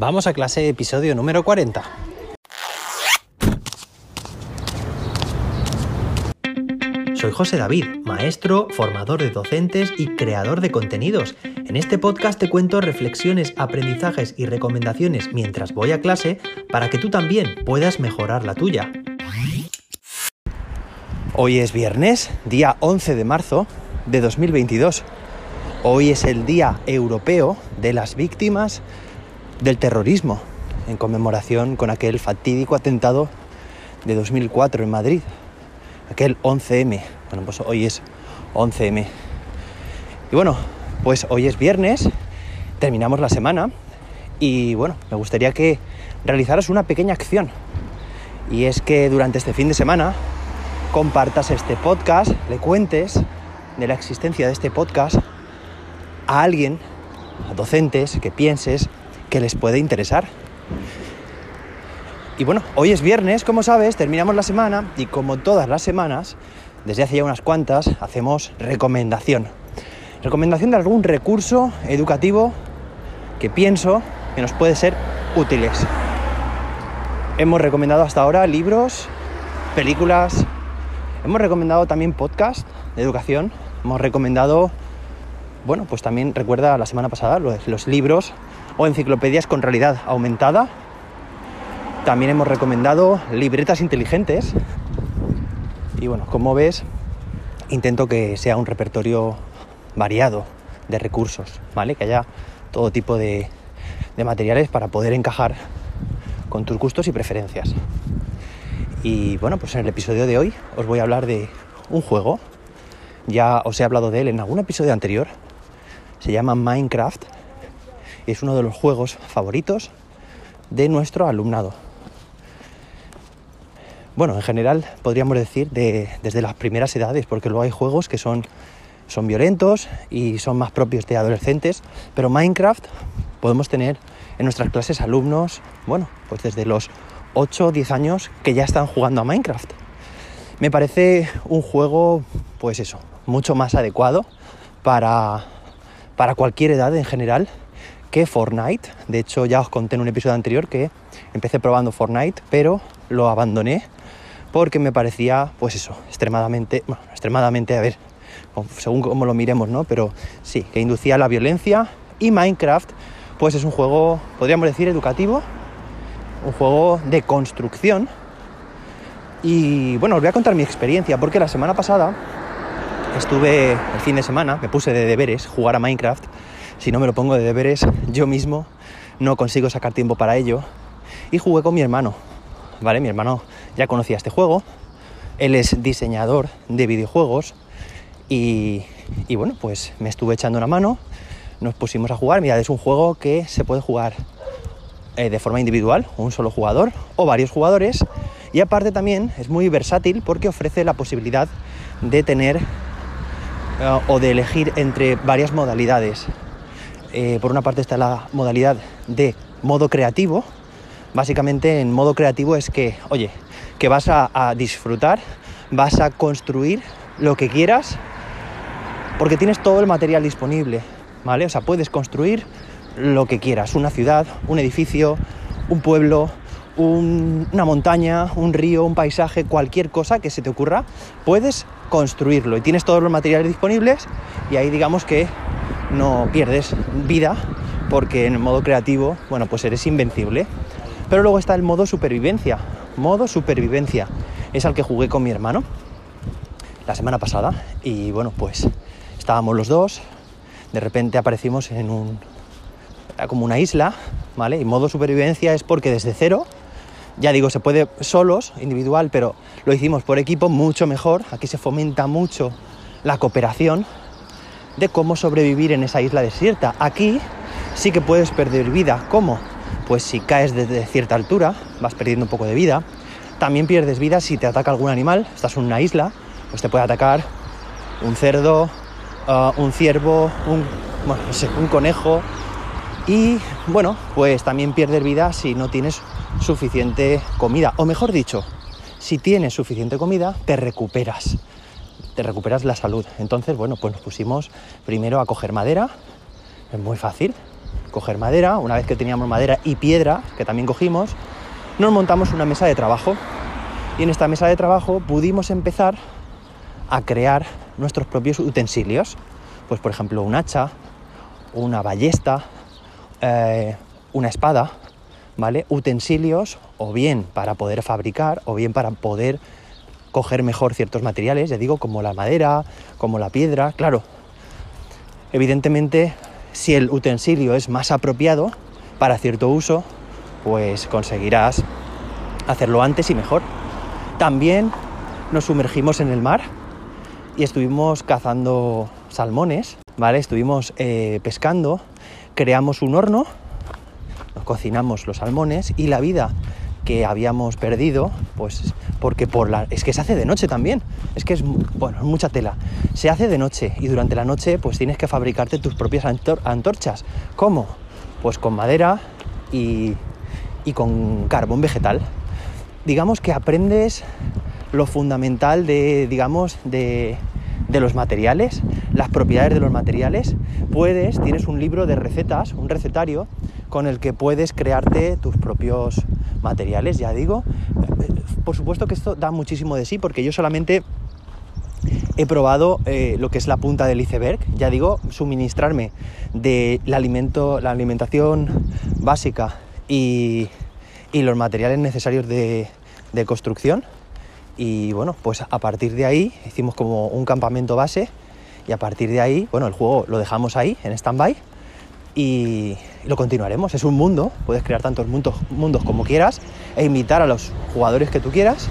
Vamos a clase episodio número 40. Soy José David, maestro, formador de docentes y creador de contenidos. En este podcast te cuento reflexiones, aprendizajes y recomendaciones mientras voy a clase para que tú también puedas mejorar la tuya. Hoy es viernes, día 11 de marzo de 2022. Hoy es el Día Europeo de las Víctimas del Terrorismo, en conmemoración con aquel fatídico atentado de 2004 en Madrid, aquel 11M. Bueno, pues hoy es 11M. Y bueno, pues hoy es viernes, terminamos la semana y bueno, me gustaría que realizaras una pequeña acción. Y es que durante este fin de semana compartas este podcast, le cuentes de la existencia de este podcast a alguien, a docentes, que pienses que les puede interesar. Y bueno, hoy es viernes, como sabes, terminamos la semana y como todas las semanas, desde hace ya unas cuantas, hacemos recomendación. Recomendación de algún recurso educativo que pienso que nos puede ser útiles. Hemos recomendado hasta ahora libros, películas, hemos recomendado también podcast de educación, hemos recomendado, bueno, pues también recuerda la semana pasada los, los libros o enciclopedias con realidad aumentada también hemos recomendado libretas inteligentes. Y bueno, como ves, intento que sea un repertorio variado de recursos, ¿vale? Que haya todo tipo de, de materiales para poder encajar con tus gustos y preferencias. Y bueno, pues en el episodio de hoy os voy a hablar de un juego. Ya os he hablado de él en algún episodio anterior. Se llama Minecraft. Es uno de los juegos favoritos de nuestro alumnado bueno, en general podríamos decir de, desde las primeras edades, porque luego hay juegos que son, son violentos y son más propios de adolescentes, pero Minecraft podemos tener en nuestras clases alumnos, bueno, pues desde los 8 o 10 años que ya están jugando a Minecraft. Me parece un juego, pues eso, mucho más adecuado para, para cualquier edad en general que Fortnite. De hecho, ya os conté en un episodio anterior que empecé probando Fortnite, pero lo abandoné porque me parecía, pues eso, extremadamente, bueno, extremadamente, a ver, según cómo lo miremos, ¿no? Pero sí, que inducía la violencia y Minecraft, pues es un juego, podríamos decir, educativo, un juego de construcción. Y bueno, os voy a contar mi experiencia, porque la semana pasada estuve el fin de semana, me puse de deberes jugar a Minecraft. Si no me lo pongo de deberes yo mismo, no consigo sacar tiempo para ello. Y jugué con mi hermano, ¿vale? Mi hermano ya conocía este juego, él es diseñador de videojuegos y, bueno, pues me estuve echando una mano, nos pusimos a jugar, mirad, es un juego que se puede jugar eh, de forma individual, un solo jugador o varios jugadores y aparte también es muy versátil porque ofrece la posibilidad de tener eh, o de elegir entre varias modalidades. Eh, por una parte está la modalidad de modo creativo, básicamente en modo creativo es que, oye, que vas a, disfrutar, vas a construir lo que quieras, porque tienes todo el material disponible, ¿vale? O sea, puedes construir lo que quieras, una ciudad, un edificio, un pueblo, una montaña, un río, un paisaje, cualquier cosa que se te ocurra, puedes construirlo y tienes todos los materiales disponibles y ahí digamos que no pierdes vida porque en el modo creativo, bueno, pues eres invencible. Pero luego está el modo supervivencia. Modo supervivencia. Es al que jugué con mi hermano la semana pasada. Y bueno, pues estábamos los dos. De repente aparecimos en un. como una isla, ¿vale? Y modo supervivencia es porque desde cero, ya digo, se puede solos, individual, pero lo hicimos por equipo mucho mejor. Aquí se fomenta mucho la cooperación de cómo sobrevivir en esa isla desierta. Aquí sí que puedes perder vida. ¿Cómo? pues si caes desde cierta altura vas perdiendo un poco de vida. También pierdes vida si te ataca algún animal, estás en una isla, pues te puede atacar un cerdo, uh, un ciervo, un, un conejo. Y bueno, pues también pierdes vida si no tienes suficiente comida. O mejor dicho, si tienes suficiente comida, te recuperas. Te recuperas la salud. Entonces, bueno, pues nos pusimos primero a coger madera. Es muy fácil coger madera, una vez que teníamos madera y piedra, que también cogimos, nos montamos una mesa de trabajo. Y en esta mesa de trabajo pudimos empezar a crear nuestros propios utensilios. Pues por ejemplo un hacha, una ballesta, eh, una espada, ¿vale? Utensilios o bien para poder fabricar o bien para poder coger mejor ciertos materiales, ya digo, como la madera, como la piedra, claro. Evidentemente, si el utensilio es más apropiado para cierto uso, pues conseguirás hacerlo antes y mejor. También nos sumergimos en el mar y estuvimos cazando salmones, ¿vale? Estuvimos eh, pescando, creamos un horno, cocinamos los salmones y la vida que habíamos perdido, pues porque por la es que se hace de noche también, es que es bueno, mucha tela. Se hace de noche y durante la noche pues tienes que fabricarte tus propias antorchas. ¿Cómo? Pues con madera y, y con carbón vegetal. Digamos que aprendes lo fundamental de digamos de de los materiales, las propiedades de los materiales, puedes, tienes un libro de recetas, un recetario, con el que puedes crearte tus propios materiales, ya digo. Por supuesto que esto da muchísimo de sí, porque yo solamente he probado eh, lo que es la punta del iceberg, ya digo, suministrarme de la, alimento, la alimentación básica y, los materiales necesarios de construcción y bueno, pues a partir de ahí hicimos como un campamento base y a partir de ahí, bueno, el juego lo dejamos ahí en stand-by y lo continuaremos. Es un mundo, puedes crear tantos mundos, mundos como quieras e invitar a los jugadores que tú quieras.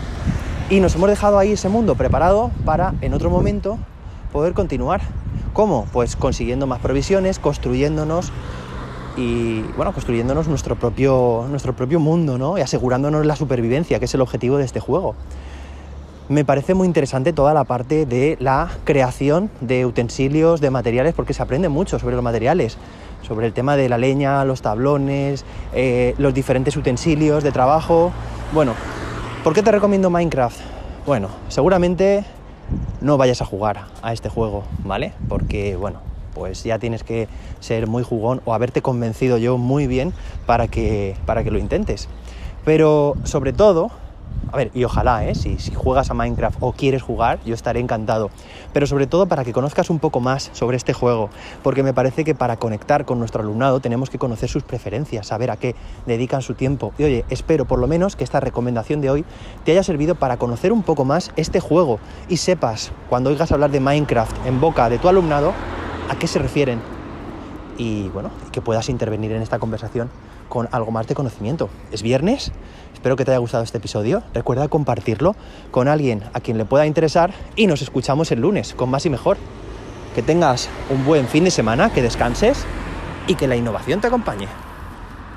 Y nos hemos dejado ahí ese mundo preparado para en otro momento poder continuar. ¿Cómo? Pues consiguiendo más provisiones, construyéndonos y bueno, construyéndonos nuestro propio, nuestro propio mundo, ¿no? Y asegurándonos la supervivencia, que es el objetivo de este juego me parece muy interesante toda la parte de la creación de utensilios, de materiales, porque se aprende mucho sobre los materiales, sobre el tema de la leña, los tablones, eh, los diferentes utensilios de trabajo. Bueno, ¿por qué te recomiendo Minecraft? Bueno, seguramente no vayas a jugar a este juego, ¿vale? Porque, bueno, pues ya tienes que ser muy jugón o haberte convencido yo muy bien para que, para que lo intentes. Pero sobre todo, a ver, y ojalá, ¿eh? si, juegas a Minecraft o quieres jugar, yo estaré encantado. Pero sobre todo para que conozcas un poco más sobre este juego, porque me parece que para conectar con nuestro alumnado tenemos que conocer sus preferencias, saber a qué dedican su tiempo. Y oye, espero por lo menos que esta recomendación de hoy te haya servido para conocer un poco más este juego y sepas, cuando oigas hablar de Minecraft en boca de tu alumnado, a qué se refieren. Y bueno, que puedas intervenir en esta conversación con algo más de conocimiento. Es viernes, espero que te haya gustado este episodio. Recuerda compartirlo con alguien a quien le pueda interesar y nos escuchamos el lunes con más y mejor. Que tengas un buen fin de semana, que descanses y que la innovación te acompañe.